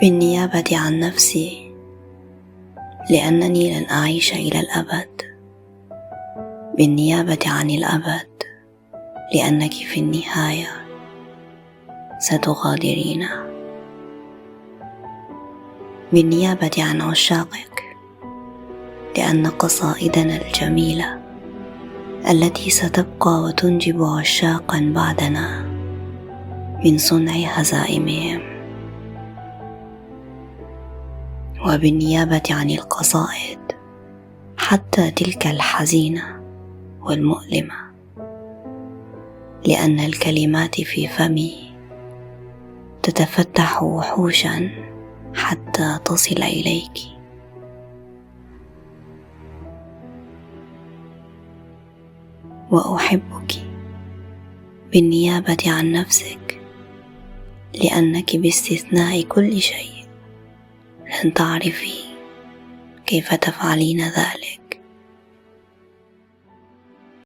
بالنيابة عن نفسي لأنني لن أعيش إلى الأبد. بالنيابة عن الأبد لأنك في النهاية ستغادرين. بالنيابة عن عشاقك لأن قصائدنا الجميلة التي ستبقى وتنجب عشاقا بعدنا من صنع هزائمهم. وبالنيابة عن القصائد حتى تلك الحزينة والمؤلمة. لأن الكلمات في فمي تتفتح وحوشا حتى تصل إليك. وأحبك بالنيابة عن نفسك لأنك باستثناء كل شيء. لن تعرفي كيف تفعلين ذلك.